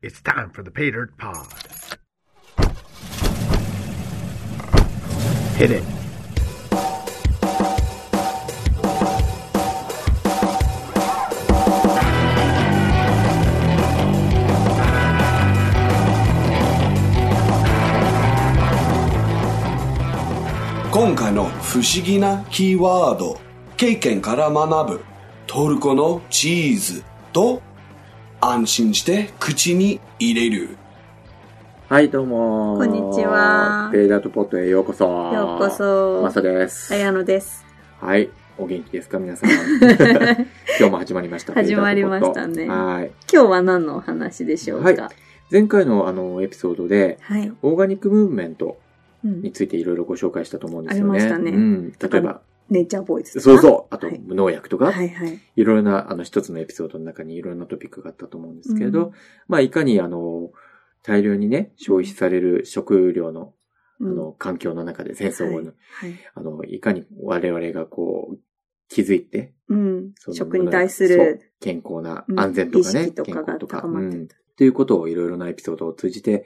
It's time for the Pay Dirt Pod. Hit it. 今回の不思議なキーワード経験から学ぶトルコのチーズと安心して口に入れるはい、どうもこんにちはペイダートポットへようこそ。ようこそマサです。綾野です。はい。お元気ですか皆さん。今日も始まりました。始まりましたねはい。今日は何のお話でしょうか？はい前回のあの、エピソードで、はい。オーガニックムーブメントうんについていろいろご紹介したと思うんですよね。ありましたねうん。例えば、ネイチャーボーイズ。そうそう。あと、はい。無農薬とか、はいはい。いろいろな、あの、一つのエピソードの中にいろんなトピックがあったと思うんですけれど、うん。まあ、いかに、あの、大量にね、消費される食料の、あうん。の、環境の中で戦争後の、はい。あの、いかに我々がこう、気づいて、うん。その食に対する、健康なうん安全とかね、とかが健康とか、高まってうん。ということをいろいろなエピソードを通じて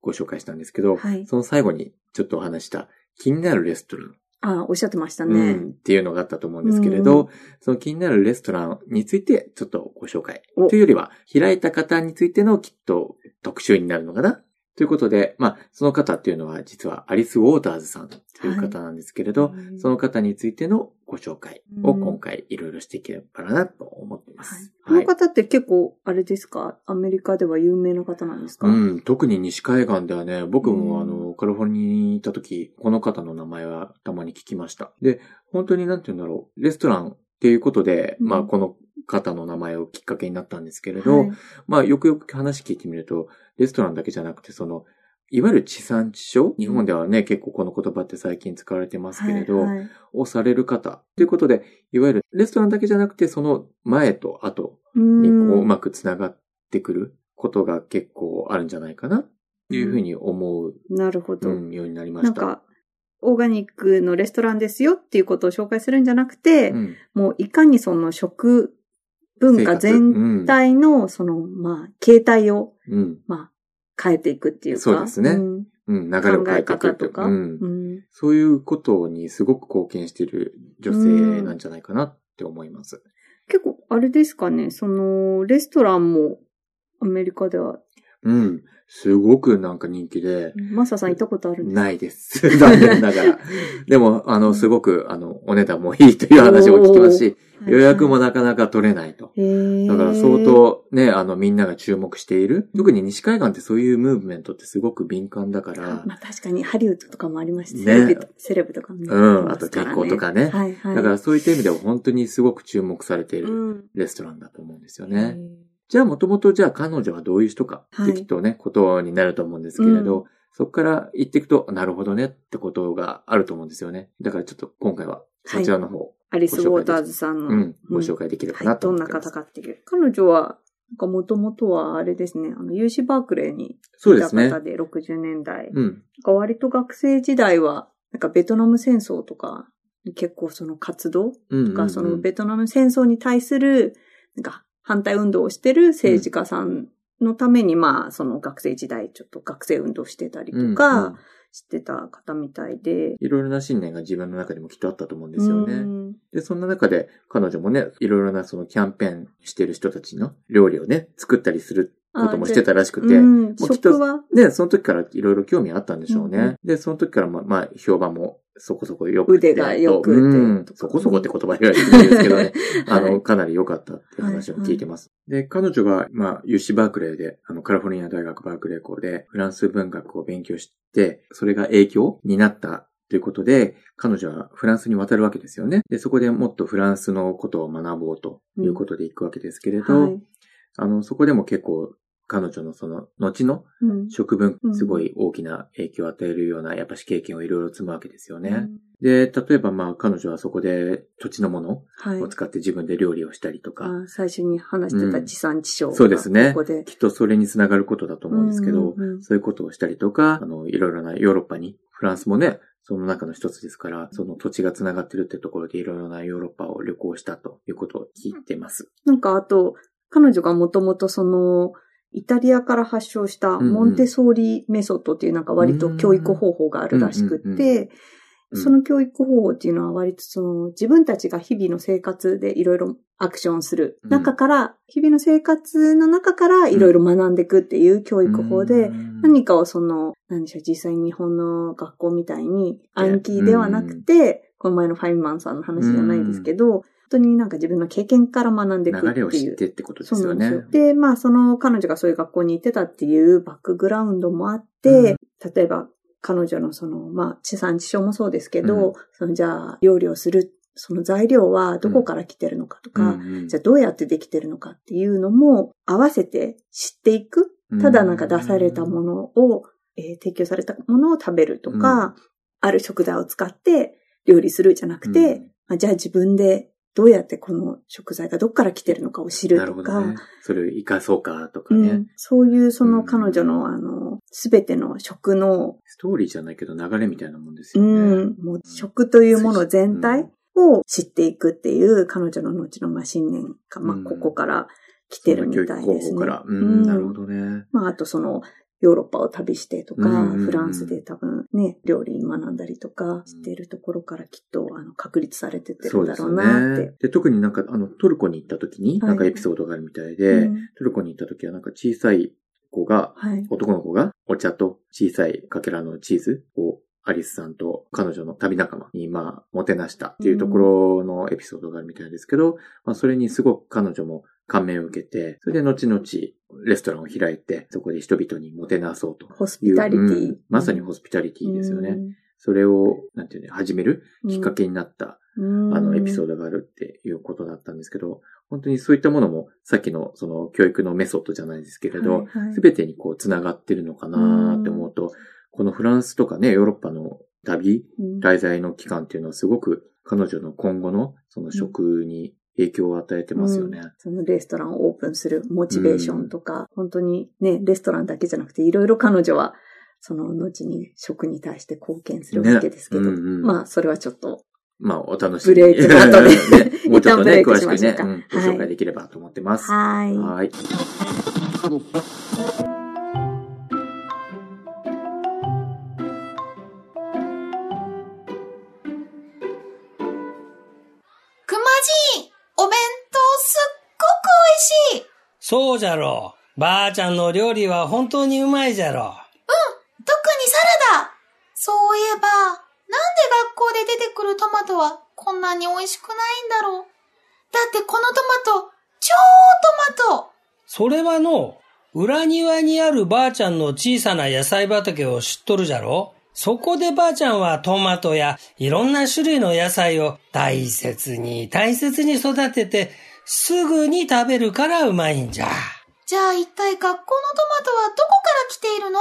ご紹介したんですけど、はい。その最後にちょっとお話した気になるレストラン、あ、おっしゃってましたうね。んっていうのがあったと思うんですけれど、その気になるレストランについてちょっとご紹介。おというよりは、開いた方についてのきっと特集になるのかな？ということで、まあ、その方っていうのは実はアリス・ウォーターズさんという方なんですけれど、はいその方についてのご紹介を今回いろいろしていければなと思っ。この方って結構、あれですか？アメリカでは有名な方なんですか？うん、特に西海岸ではね、僕もうん。あの、カリフォルニアにいた時、この方の名前はたまに聞きました。で、本当になんて言うんだろう、レストランっていうことで、うん。まあこの方の名前をきっかけになったんですけれど、はい。まあよくよく話聞いてみると、レストランだけじゃなくて、その、いわゆる地産地消？日本ではね、結構この言葉って最近使われてますけれど、はいはいをされる方。ということで、いわゆるレストランだけじゃなくて、その前と後うにこう、うん。まくつながってくることが結構あるんじゃないかな？っていうふうに思う、なるほど。うんようになりました。なんか、オーガニックのレストランですよっていうことを紹介するんじゃなくて、うん、もういかにその食文化全体のその、まあ、形態を、うん、うん。まあ、変えていくっていうか。そうですね。ん。うん、流れを変えていくとか。うん。うん。そういうことにすごく貢献している女性なんじゃないかなって思います。結構、あれですかね、その、レストランもアメリカでは、うん。すごくなんか人気で、マサさん行ったことあるんですか？ないです。残念ながら。でも、あの、すごく、あの、お値段もいいという話を聞きますし、予約もなかなか取れないと。だから相当ね、あのみんなが注目している。特に西海岸ってそういうムーブメントってすごく敏感だから、まあ確かにハリウッドとかもありましたねセレブとかもね。うんあと健康とかねはいはい。だからそういった意味では本当にすごく注目されているうん、レストランだと思うんですよへね。ーじゃあもともとじゃあ彼女はどういう人かはいってきっとね、ことになると思うんですけれど、うんそこから言っていくと、なるほどねってことがあると思うんですよね。だからちょっと今回はそちらの方、アリス・ウォーターズさんの。うん、ご紹介できればは、ないとどんな思ってます。方かっていう。彼女は、なんかもともとはあれですね、あの、UC バークレーにいたそうですね方。で、60年代。なんうん。か割と学生時代は、なんかベトナム戦争とか、結構その活動うんうんうんとか、そのベトナム戦争に対する、なんか反対運動をしてる政治家さんのために、まあ、その学生時代ちょっと学生運動してたりとうんうんか、してた方みたいで。いろいろな信念が自分の中にもきっとあったと思うんですよね。うんで、そんな中で彼女もね、いろいろなそのキャンペーンしてる人たちの料理をね、作ったりすることもしてたらしくて、うん、もうきっと食は、で、その時からいろいろ興味あったんでしょうね。うんうで、その時からまあ、まあ、評判もそこそこ良くて。腕が良くてうんそこそこって言葉言われてるんですけどね。あの、はいかなり良かったっていう話を聞いてます。で、彼女が、まあ、UC バークレーで、あの、カリフォルニア大学バークレー校でフランス文学を勉強して、それが影響になったということで、彼女はフランスに渡るわけですよね。で、そこでもっとフランスのことを学ぼうということで行くわけですけれど、はいあの、そこでも結構彼女のその、後のうん食文う、んすごい大きな影響を与えるような、やっぱし経験をいろいろ積むわけですよね。うんで、例えばまあ彼女はそこで土地のものはいを。使って自分で料理をしたりとか、あ最初に話してた地産地消がそうですねここで。きっとそれにつながることだと思うんですけど、うんうんうんそういうことをしたりとか、あの、いろいろなヨーロッパに、フランスもね、その中の一つですから、その土地がつながってるってところでいろいろなヨーロッパを旅行したということを聞いてます。なんかあと、彼女がもともとその、イタリアから発祥したモンテソーリメソッドっていうなんか割と教育方法があるらしくって、うんその教育方法っていうのは割とその自分たちが日々の生活でいろいろアクションする中から、日々の生活の中からいろいろ学んでいくっていう教育法で、うん。何かをその、何でしょう、実際に日本の学校みたいに暗記ではなくて、この前のファインマンさんの話じゃないですけど、本当になんか自分の経験から学んでいくっていう。流れを知ってってことでそうすよね。なんですよ。で、まあ、その彼女がそういう学校に行ってたっていうバックグラウンドもあって、例えば彼女のその、まあ、地産地消もそうですけど、うんそのじゃあ、料理をする、その材料はどこから来てるのかとか、うんうんじゃあどうやってできてるのかっていうのも合わせて知っていく。ただなんか出されたものを、えー提供されたものを食べるとか、ある食材を使って料理するじゃなくて、うんまあじゃあ自分でどうやってこの食材がどっから来てるのかを知るとか、ね。それを活かそうかとかね。うん、そういうその彼女のあの、すべての食の、ストーリーじゃないけど流れみたいなもんですうよね。ん、もう食というもの全体を知っていくっていう彼女の後のまあ信念が、まあうんここから来てるみたいですね。から。うん、なるほどね。まあ、あとその、ヨーロッパを旅してとか、うんうんうんフランスで多分ね、料理学んだりとかしてるところからきっと、あの、確立されてってるんだろうなって。で、特になんか、あの、トルコに行った時に、はいなんかエピソードがあるみたいで、うんトルコに行った時はなんか小さい子が、はい。男の子がお茶と小さいかけらのチーズをアリスさんと彼女の旅仲間にまあ、もてなしたっていうところのエピソードがあるみたいですけど、まあ、それにすごく彼女も感銘を受けて、それで後々レストランを開いて、そこで人々にもてなそうとホス。ピタリティ。うんまさにホスピタリティですよね。うんそれを、なんていうの、始めるきっかけになった、うんあの、エピソードがあるっていうことだったんですけど、本当にそういったものも、さっきの、その、教育のメソッドじゃないですけれど、はいはいすべてにこう、繋がってるのかなって思うと、このフランスとかね、ヨーロッパの旅、うん滞在の期間っていうのはすごく彼女の今後のその食に影響を与えてますよね。うんそのレストランをオープンするモチベーションとか、本当にね、レストランだけじゃなくて、いろいろ彼女は、その後に食に対して貢献するわけですけど、ねうんうんまあ、それはちょっと、まあ、お楽しみに。ブレイクの後で ね もうちょっとね、詳しくね、うんごはい紹介できればと思ってます。はい。はい。そうじゃろ。う。ばあちゃんの料理は本当にうまいじゃろ。特にサラダ。そういえば、なんで学校で出てくるトマトはこんなに美味しくないんだろう。だってこのトマト、超トマト。それはの、裏庭にあるばあちゃんの小さな野菜畑を知っとるじゃろ。そこでばあちゃんはトマトやいろんな種類の野菜を大切に大切に育ててすぐに食べるからうまいんじゃ。じゃあ一体学校のトマトはどこから来ているの？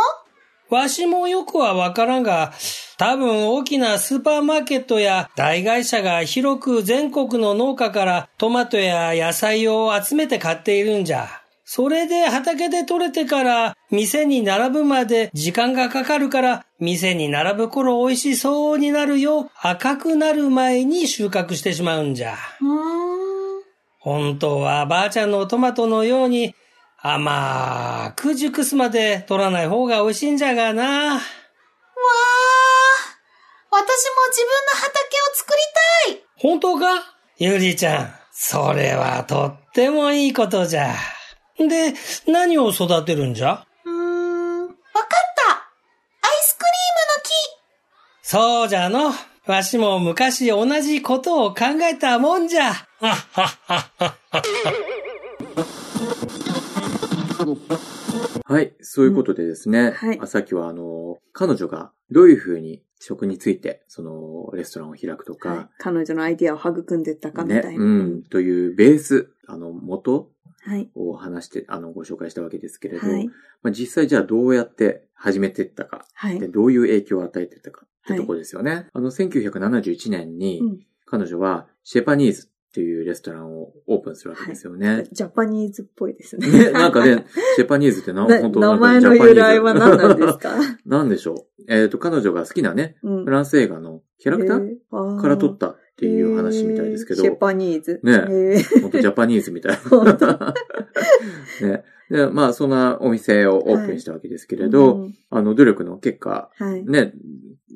わしもよくはわからんが、多分大きなスーパーマーケットや大会社が広く全国の農家からトマトや野菜を集めて買っているんじゃ。それで畑で採れてから店に並ぶまで時間がかかるから店に並ぶ頃美味しそうになるよう赤くなる前に収穫してしまうんじゃ。うーん。本当はばあちゃんのトマトのように甘く熟すまで取らない方が美味しいんじゃがな。わー。私も自分の畑を作りたい本当か？ゆりちゃん。それはとってもいいことじゃ。で、何を育てるんじゃ？うーん。わかったアイスクリームの木そうじゃの。わしも昔同じことを考えたもんじゃ。はい。そういうことでですね。はいあさっきはあの、彼女がどういうふうに食について、その、レストランを開くとか、はい彼女のアイディアを育んでったかみねたい、な。うん、というベース、あの、元はい。を話して、あの、ご紹介したわけですけれど、はい。まあ、実際じゃあどうやって始めていったか、はいで。どういう影響を与えていったかってとこですよね。あの、1971年にうん彼女はシェパニーズっていうレストランをオープンするわけですよね。ジャパニーズっぽいですね。ね、なんかね、シェパニーズってな、な本当名前の由来は何なんですか？なんでしょう。えっ、と、彼女が好きなね、うんフランス映画のキャラクターーから撮ったっていう話みたいですけど、シェパニーズ。ね本当ジャパニーズみたいな。ね。で、まあ、そんなお店をオープンしたわけですけれど、うんあの、努力の結果、はい。ね、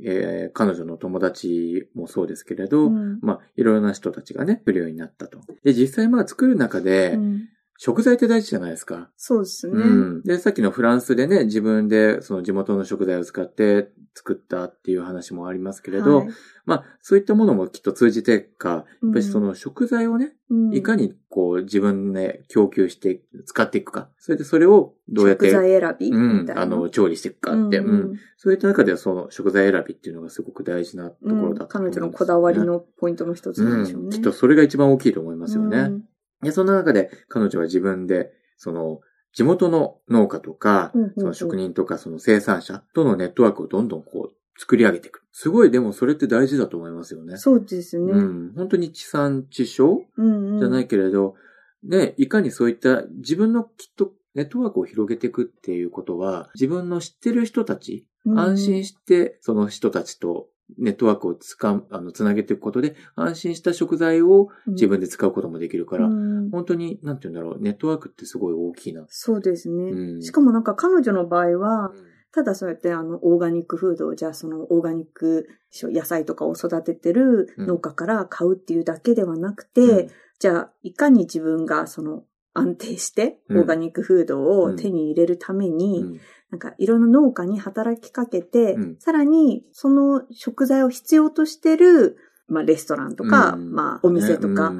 えー彼女の友達もそうですけれど、うんまあ、いろいろな人たちがね、来るようになったと。で、実際まあ作る中で、うん食材って大事じゃないですか。そうですね。うん。で、さっきのフランスでね、自分でその地元の食材を使って作ったっていう話もありますけれど、はいまあ、そういったものもきっと通じてか、やっぱりそうんの食材をね、うんいかにこう自分で供給して使っていくか。それでそれをどうやって、食材選びうん。あの、調理していくかって、うんうんそういった中ではその食材選びっていうのがすごく大事なところだと彼思います、女のこだわりのポイントの一つなんでしょうね。うん、きっとそれが一番大きいと思いますよね。うんで、そんな中で彼女は自分で、その、地元の農家とかその職人とかその生産者とのネットワークをどんどんこう作り上げていく。すごい、でもそれって大事だと思いますよね。そうですね。うん。本当に地産地消じゃないけれど、ね、いかにそういった自分のきっとネットワークを広げていくっていうことは、自分の知ってる人たち、うん安心してその人たちとネットワークをつかあの、つなげていくことで、安心した食材を自分で使うこともできるから、うん。本当に、なんて言うんだろう、ネットワークってすごい大きいな。そうですね。うん。しかもなんか彼女の場合は、ただそうやってあの、オーガニックフードを、じゃあそのオーガニック野菜とかを育ててる農家から買うっていうだけではなくて、うん。じゃあいかに自分がその安定してオうん。ーガニックフードを手に入れるために、うんなんかいろんな農家に働きかけて、うんさらにその食材を必要としてる、まあレストランとか、うんまあお店とか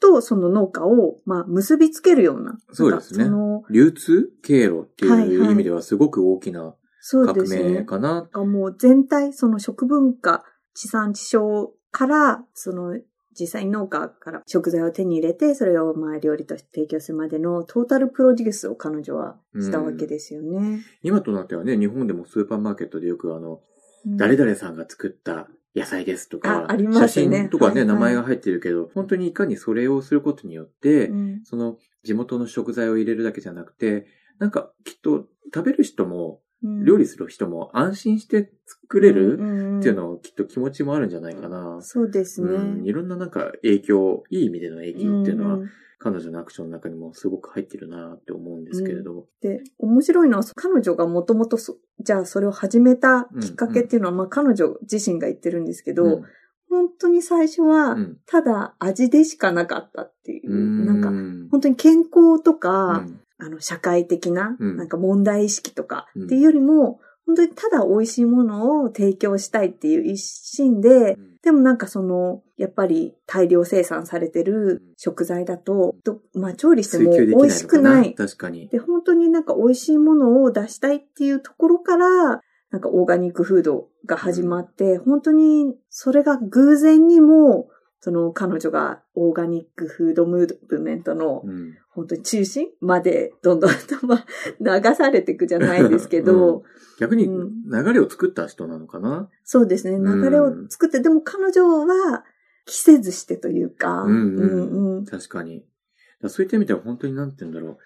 とその農家を、まあ結びつけるような。そうですね流通経路ってはいはいいう意味ではすごく大きなそうで革。命かな。がもう全体、その食文化、地産地消から、その実際に農家から食材を手に入れて、それをまあ料理として提供するまでのトータルプロデュースを彼女はしたわけですよね。今となってはね、日本でもスーパーマーケットでよくあの、うん。誰々さんが作った野菜ですとか、あありますね。写真とかね、はいはい。名前が入ってるけど、本当にいかにそれをすることによって、うん。その地元の食材を入れるだけじゃなくて、なんかきっと食べる人も、うん料理する人も安心して作れるっていうのをきっと気持ちもあるんじゃないかな。そうですね。うん、いろんななんか影響、いい意味での影響っていうのは、んん。彼女のアクションの中にもすごく入ってるなって思うんですけれど。で、面白いのは、彼女がもともと、じゃあそれを始めたきっかけっていうのは、まあ彼女自身が言ってるんですけど、うん。本当に最初はう、ん。ただ味でしかなかったっていう、なんか、うん本当に健康とうか、んあの、社会的な、うん。なんか問題意識とかうん。っていうよりも、本当にただ美味しいものを提供したいっていう一心で、でもなんかその、やっぱり大量生産されてる食材だと、とまあ調理しても美味しくない。確かに。で、本当になんか美味しいものを出したいっていうところから、なんかオーガニックフードが始まって、本当にそれが偶然にも、その彼女がオーガニックフードムーブメントのうん。本当に中心までどんどんとまあ流されていくじゃないですけど、逆にうん。流れを作った人なのかな、そうですね、うん。流れを作って、でも彼女は着せずしてというか、うんうん。うんうん。確かに。そういった意味では本当になんて言うんだろう。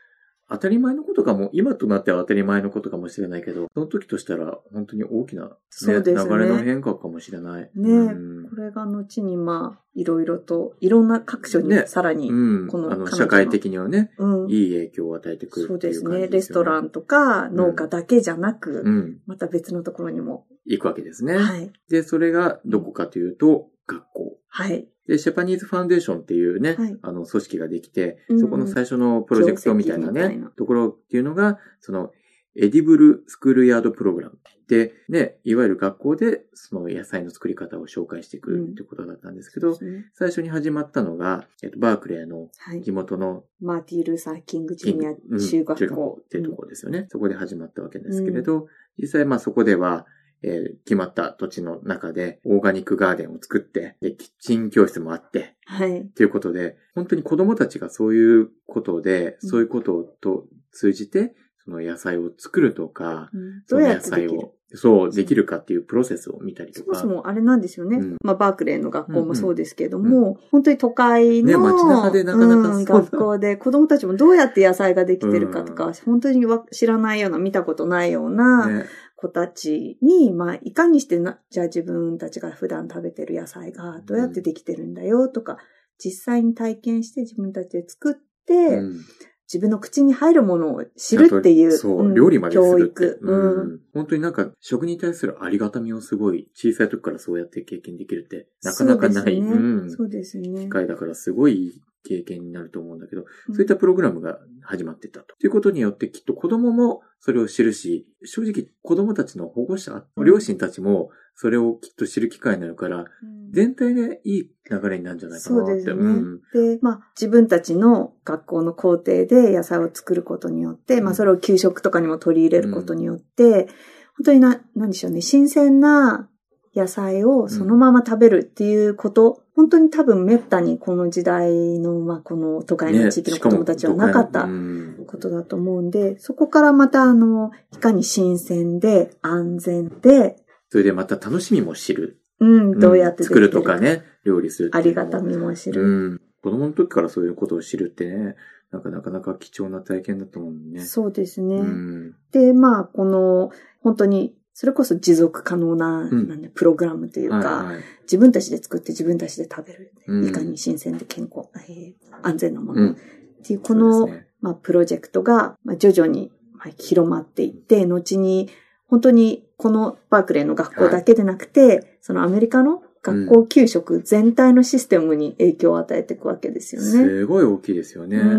当たり前のことかも、今となっては当たり前のことかもしれないけど、その時としたら本当に大きな、ねそうですね流れの変化かもしれない。ねうんこれが後にまあ、いろいろと、いろんな各所にねさらに、うん。この彼女の社会的にはね、うんいい影響を与えてくるそうですね。レストラン。ンとか農家だけじゃなく、うん。また別のところにも。行くわけですね。はい。で、それがどこかというと、学校。はい。で、シェパニーズファンデーションっていうね、はいあの、組織ができて、うんそこの最初のプロジェクトみたいなねところっていうのが、その、エディブルスクールヤードプログラム。で、ね、いわゆる学校で、その野菜の作り方を紹介していくってことだったんですけど、そうですね最初に始まったのが、えっと、バークレーのはい。地元のマーティー・ルーサー・キング・ジュニアうん中学校。っていうところですよね。そこで始まったわけですけれど、実際まあそこでは、えー決まった土地の中でオーガニックガーデンを作って、で、キッチン教室もあって、はい。ということで、本当に子供たちがそういうことで、うん。そういうことと通じて、その野菜を作るとか、うん。その野菜をそう、できるかっていうプロセスを見たりとか。そもそもあれなんですよね。うん。まあ、バークレーの学校もそうですけれども、本当に都会の、ね街中でなかなかうん学校で子供たちもどうやって野菜ができてるかとか、本当にわ知らないような、見たことないようなね、子たちに、まあ、いかにしてな、じゃあ自分たちが普段食べてる野菜がどうやってできてるんだよとか、実際に体験して自分たちで作って、うん自分の口に入るものを知るっていう。そう、ん料理までするって。教育。うん。うん。本当になんか、食に対するありがたみをすごい、小さい時からそうやって経験できるって、なかなかない。そうですねうん。そうですね機。会だからすごい経験になると思うんだけど、うんそういったプログラムが始まってたと。ということによってきっと子供もそれを知るし、正直子供たちの保護者、うん両親たちもそれをきっと知る機会になるから、うん全体でいい流れになるんじゃないかなって。そうですね。ん。で、まあ、自分たちの学校の校庭で野菜を作ることによって、まあ、それを給食とかにも取り入れることによって、本当にな、なんでしょうね、新鮮な野菜をそのまま食べるっていうこと、本当に多分滅多にこの時代の、まあ、この都会の地域の子供たちはなかったうんことだと思うんで、そこからまたあの、いかに新鮮で安全で、それでまた楽しみも知る。うん、どうやってん作るとかね、料理するありがたみも知る。うん。子供の時からそういうことを知るってね、なんかなかなか貴重な体験だと思うね。そうですね。うん。で、まあ、この、本当に、それこそ持続可能な、ん。なんでプログラムというか、自分たちで作って自分たちで食べる。うん。いかに新鮮で健康、えー安全なもの。うん。っていう、こその、まあ、プロジェクトが、まあ、徐々に、まあ、広まっていって、後に、本当に、このバークレーの学校だけでなくて、そのアメリカの学校給食全体のシステムに影響を与えていくわけですよね。すごい大きいですよね。うんう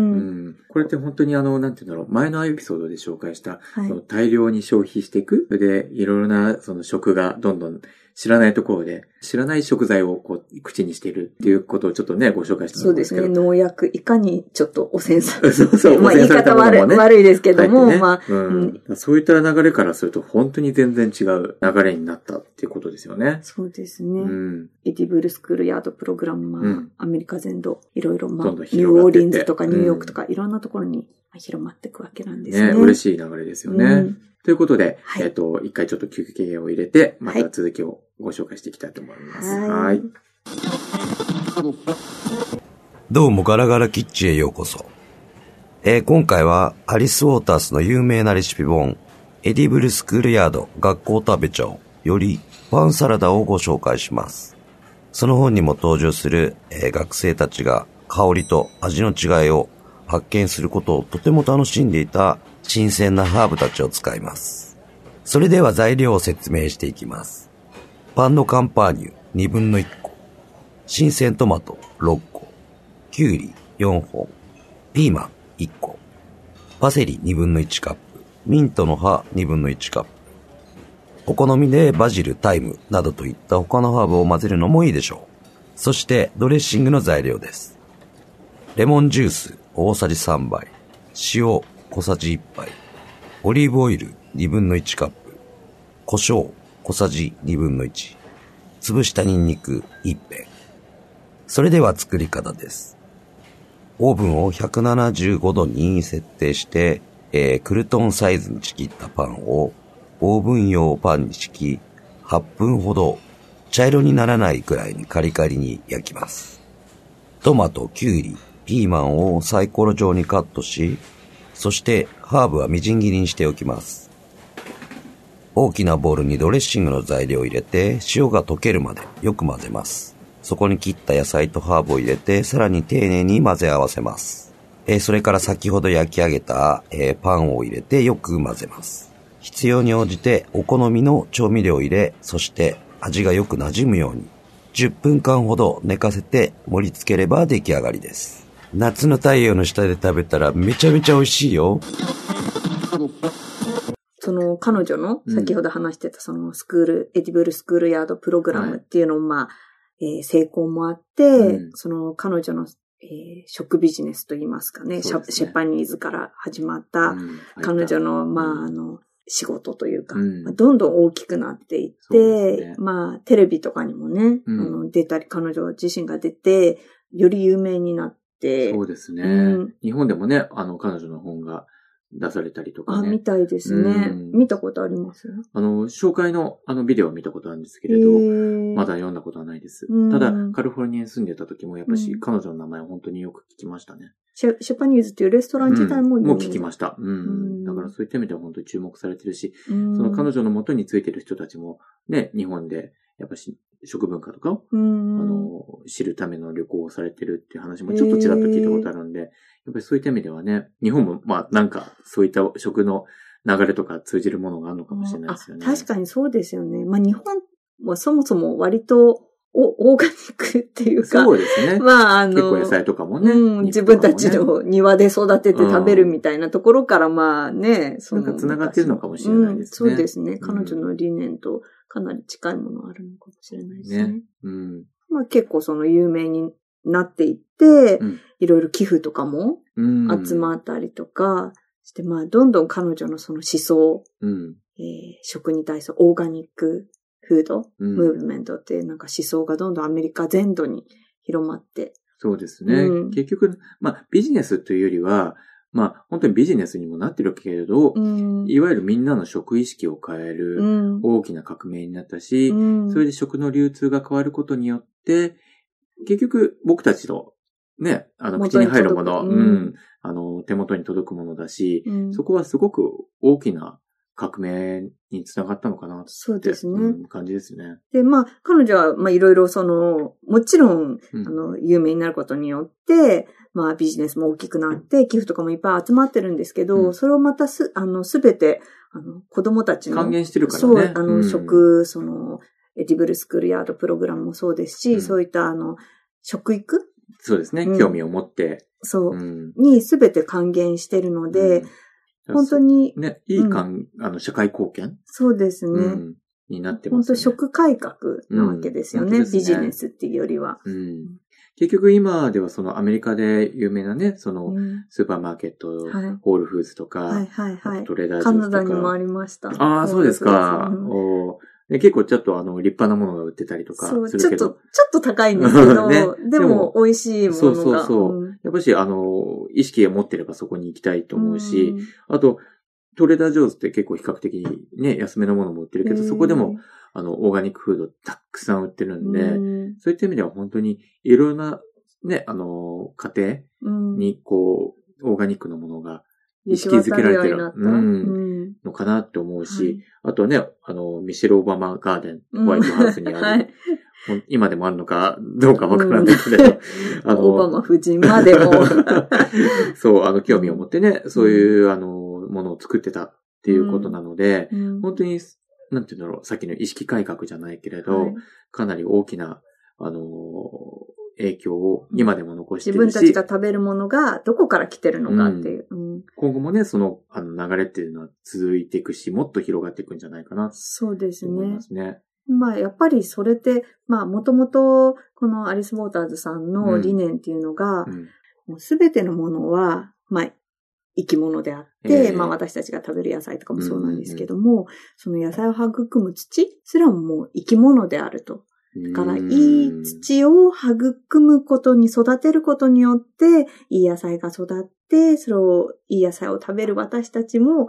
んこれって本当にあの、なんて言うんだろう、前のエピソードで紹介した、はい大量に消費していく。それで、いろいろなその食がどんどん知らないところで、知らない食材をこう、口にしているっていうことをちょっとね、ご紹介してもらそうですね。うんですけど。農薬、いかにちょっと汚染さ そうそう、まあ言い方悪い,、悪いですけども、ねまあ、うんそういった流れからすると本当に全然違う流れになったっていうことですよね。そうですね。うん。エディブルスクールヤードプログラムは、うんアメリカ全土、いろいろ、まあ、どんどんニューオーリンズとかニューヨークとか、いろんなところにまあ広まっていくわけなんですね。ね、嬉いしい流れですよね。うんということで、はいえっ、と、一回ちょっと休憩を入れて、まはいた続きをご紹介していきたいと思います。はいはい。どうもガラガラキッチンへようこそ。えー今回はアリス・ウォータースの有名なレシピ本、エディブル・スクールヤード学校食べちゃおうよりパンサラダをご紹介します。その本にも登場する、えー学生たちが香りと味の違いを発見することをとても楽しんでいた新鮮なハーブたちを使います。それでは材料を説明していきます。パンのカンパーニュ2分の1個、新鮮トマト6個、きゅうり4本、ピーマン1個、パセリ2分の1カップ、ミントの葉2分の1カップ。お好みでバジル、タイムなどといった他のハーブを混ぜるのもいいでしょう。そしてドレッシングの材料です。レモンジュース大さじ3杯、塩小さじ1杯、オリーブオイル2分の1カップ、胡椒小さじ2分の1、潰したニンニク1片。それでは作り方です。オーブンを175度に設定して、えークルトンサイズにちぎったパンをオーブン用パンに敷き、8分ほど茶色にならないくらいにカリカリに焼きます。トマト、キュウリ、ピーマンをサイコロ状にカットし、そしてハーブはみじん切りにしておきます。大きなボウルにドレッシングの材料を入れて塩が溶けるまでよく混ぜます。そこに切った野菜とハーブを入れてさらに丁寧に混ぜ合わせます。えそれから先ほど焼き上げた、えパンを入れてよく混ぜます。必要に応じてお好みの調味料を入れ、そして味がよく馴染むように10分間ほど寝かせて盛り付ければ出来上がりです。夏の太陽の下で食べたらめちゃめちゃ美味しいよ。その彼女のうん。先ほど話してたそのスクール、エディブルスクールヤードプログラムっていうのも、まあ、えー成功もあって、うん。その彼女の、えー食ビジネスといいますかね、ね。ャシェパニーズから始まったうん。彼女の、うん。まあ、あの、仕事というか、うん。まあどんどん大きくなっていって、ね。まあ、テレビとかにもね、うん。あの出たり、彼女自身が出て、より有名になって、そうですね、うん。日本でもね、あの、彼女の本が出されたりとかあ、ね。みたいですね。うん見たことあります？あの、紹介のあのビデオは見たことあるんですけへれど、ーまだ読んだことはないですうん。ただ、カリフォルニアに住んでた時も、やっぱしうん彼女の名前を本当によく聞きましたね。シェシェパニーズっていうレストラン自体もうんもう聞きました。うん。うんだからそういった意味では本当に注目されてるし、うんその彼女の元についてる人たちも、ね、日本で、やっぱし、食文化とかを、うんあの、知るための旅行をされてるっていう話もちょっとちらっと聞いたことあるんで、やっぱりそういった意味ではね、日本もまあなんかそういった食の流れとか通じるものがあるのかもしれないですよね。あ確かにそうですよね。まあ日本はそもそも割とおオーガニックっていうか、そうですね。まああの、結構野菜とかもね。うん、自分たちの庭で育てて食べるみたいなところから、まあね、そなんか繋がってるのかもしれないですねうんそうですね。ん彼女の理念とかなり近いものあるのかもしれないですね。ね。うん。まあ結構その有名になっていって、うん。いろいろ寄付とかもうん。集まったりとかして、まあどんどん彼女のその思想、うん。えー食に対するオーガニックフード、うん。ムーブメントっていうなんか思想がどんどんアメリカ全土に広まって、そうですね。うん。結局、まあビジネスというよりは、まあ本当にビジネスにもなってるけれど、うん。いわゆるみんなの食意識を変えうるん。大きな革命になったし、うん。それで食の流通が変わることによって、結局僕たちのね、あの、口元にに入るもの、うん。うん、あの、手元に届くものだし、うん。そこはすごく大きな革命につながったのかなそうですね。うん感じですね。で、まあ、彼女は、まあ、いろいろその、もちろん、うん。あの、有名になることによって、まあ、ビジネスも大きくなって、寄付とかもいっぱい集まってるんですけど、うん。それをまたす、あの、すべて、あの、子供たちの、還元してるからそう、ね。あの、うん、食、その、エディブルスクールヤードプログラムもそうですし、うんそういった、あの、食育？そうですね。うん興味を持って。そう、うん。にすべて還元してるので、うん本当に、ね、いいかん、あの、社会貢献、そうですね。うん、になってま本当すよね。食改革なわけですよね。ビジネスっていうよりは。うん。結局今ではそのアメリカで有名なね、そのうんスーパーマーケット、はいホールフーズとか、はいはいはい。トレーダーとか。カナダにもありました。ああ、そうですか。うんおーで結構ちょっとあの、立派なものが売ってたりとかそう、すちょっと、ちょるけど。っと高いんですけど、ね。ででもも美味しいものが。そうそうそう。うん。やっぱしあの、意識を持ってればそこに行きたいと思うし、ん。あと、トレーダージョーズって結構比較的にね、安めのものも売ってるけど、そこでも、あの、オーガニックフードたくさん売ってるんで、うん。そういった意味では本当にいろいろな、ね、あの、家うん。庭にこう、オーガニックのものが意識づけられてる。うん。うん。のかなって思うし、はい。あとはね、あの、ミシェル・オバマガーデン、ホワイトハウスにある、今でもあるのかどうかわからないけれど、あの、オバマ夫人までも。そう、あの、興味を持ってね、そういう、あの、ものを作ってたっていうことなので、うん。本当に、なんていうんだろう、さっきの意識改革じゃないけれど、はい。かなり大きな、あの、影響を今でも残してるし、自分たちが食べるものがどこから来てるのかっていう。うん今後もね、その、あの、流れっていうのは続いていくし、もっと広がっていくんじゃないかな、そうですねと思いま。すね。まあ、やっぱりそれって、まあ、もともと、このアリス・ウォーターズさんの理念っていうのが、うん。もうすべてのものは、まあ、生き物であって、ええまあ私たちが食べる野菜とかもそうなんですけども、その野菜を育む土すらももう生き物であると。だから、いい土を育むことに育てることによって、いい野菜が育って、それを、いい野菜を食べる私たちも、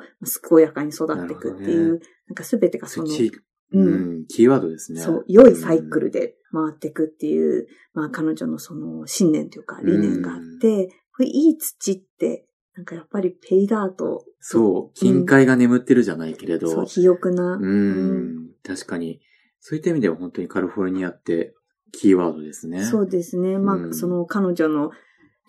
健やかに育っていくっていう、なね。なんかすべてがその、土、ううん。ん、キーワードですね。そう、良いサイクルで回っていくっていう、まあ彼女のその信念というか理念があって、これいい土って、なんかやっぱりペイダート、そう、金塊が眠ってるじゃないけれど、そう、肥沃な、うん、確かに。そういった意味では本当にカリフォルニアってキーワードですね。そうですね。まあ、うんその彼女の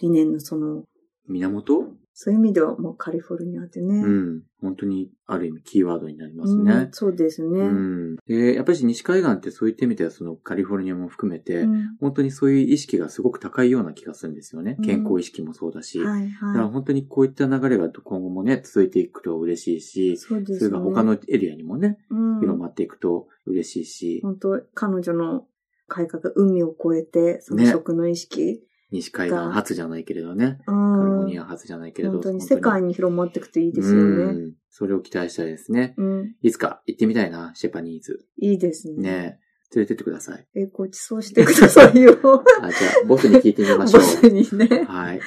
理念のその、源？そういう意味ではもうカリフォルニアってね。うん。本当にある意味キーワードになりますうんね。そうですね。うん。で、やっぱり西海岸ってそういった意味ではそのカリフォルニアも含めて、うん本当にそういう意識がすごく高いような気がするんですよね。うん健康意識もそうだし。はいだからは本当にこういった流れが今後もね、続いていくと嬉しいい。し、そうですね。それが他のエリアにもね、うん、広まっていくと嬉しいし、本当彼女の改革、海を越えて、そのね食の意識、西海岸初じゃないけれどね、うんカリフォルニア初じゃないけれど、本当に世界に広まっていくといいですよね。うんそれを期待したいですね。うん。いつか行ってみたいな、シェパニーズ。いいですね。ね連れてってください。え、ごちそうしてくださいよ。あ、じゃあ、ボスに聞いてみましょボスにねう。。はい。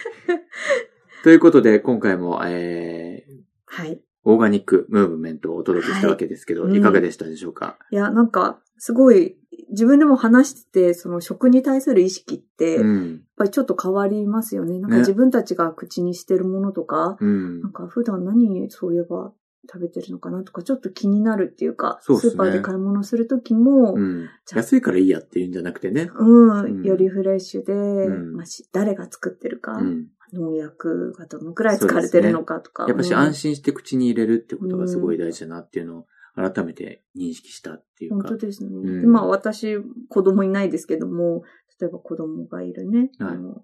ということで、今回も、えー、はい。オーガニックムーブメントをお届けしたわけですけど、はいいかがでしたでしょうか、いや、なんか、すごい、自分でも話してて、その食に対する意識って、やっうん。ぱりちょっと変わりますよね。なんかね自分たちが口にしてるものとか、うんなん。か普段何そういえば食べてるのかなとか、ちょっと気になるっていうか、そうねスーパーで買い物するときも、うん。安いからいいやっていうんじゃなくてね。うん、うんよりフレッシュで、んまあし誰が作ってるか、うん。農薬がどのくらい使われてるのかとか。やっぱしうん安心して口に入れるってことがすごい大事だなっていうのを改めて認識したっていうか。本当ですね。うんでまあ私、子供いないですけども、例えば子供がいるね、はいあの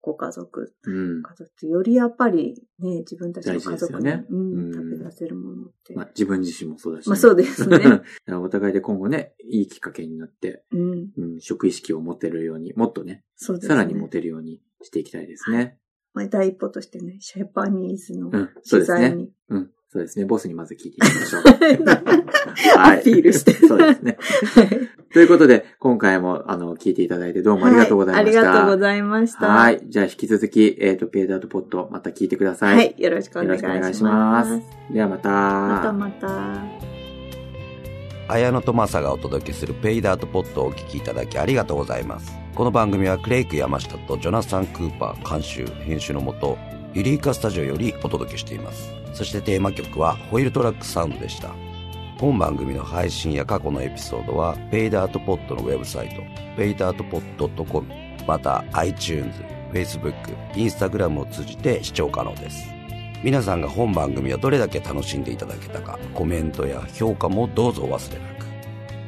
ご家族、うん。家族ってよりやっぱりね、自分たちの家族ねうんうん食べ出せるものって。まあ自分自身もそうだし、まあそうですね お互いで今後ね、いいきっかけになって、うん、うん、食意識を持てるように、もっとね、そうですね。さらに持てるようにしていきたいですね。まあ、第一歩としてね、シェパニーズのうん、そうですね。取材に。うん、そうですね。ボスにまず聞いていきましょう。アピールして。そうですね。ということで、今回も、あの、聞いていただいてどうもありがとうございました。はい、ありがとうございました。はい。じゃあ、引き続き、えっ、と、ペイダートポット、また聞いてください。はい。よろしくお願いします。よろしくお願いしますではまた。またまた。綾野とマサがお届けするペイダートポットをお聞きいただきありがとうございます。この番組はクレイク山下とジョナサン・クーパー監修、編集のもと、ユリーカスタジオよりお届けしています。そしてテーマ曲はホイールトラックサウンドでした。本番組の配信や過去のエピソードは、ペイダートポットのウェブサイト、ペイダートポット .com、また iTunes、Facebook、Instagram を通じて視聴可能です。皆さんが本番組をどれだけ楽しんでいただけたか、コメントや評価もどうぞお忘れなく。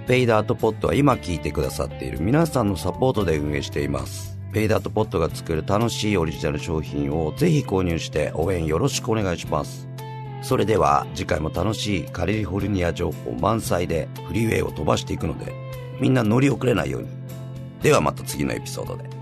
ペイダートポットは今聞いてくださっている皆さんのサポートで運営しています。ペイダートポットが作る楽しいオリジナル商品をぜひ購入して応援よろしくお願いします。それでは次回も楽しいカリフォルニア情報満載でフリーウェイを飛ばしていくのでみんな乗り遅れないように。ではまた次のエピソードで。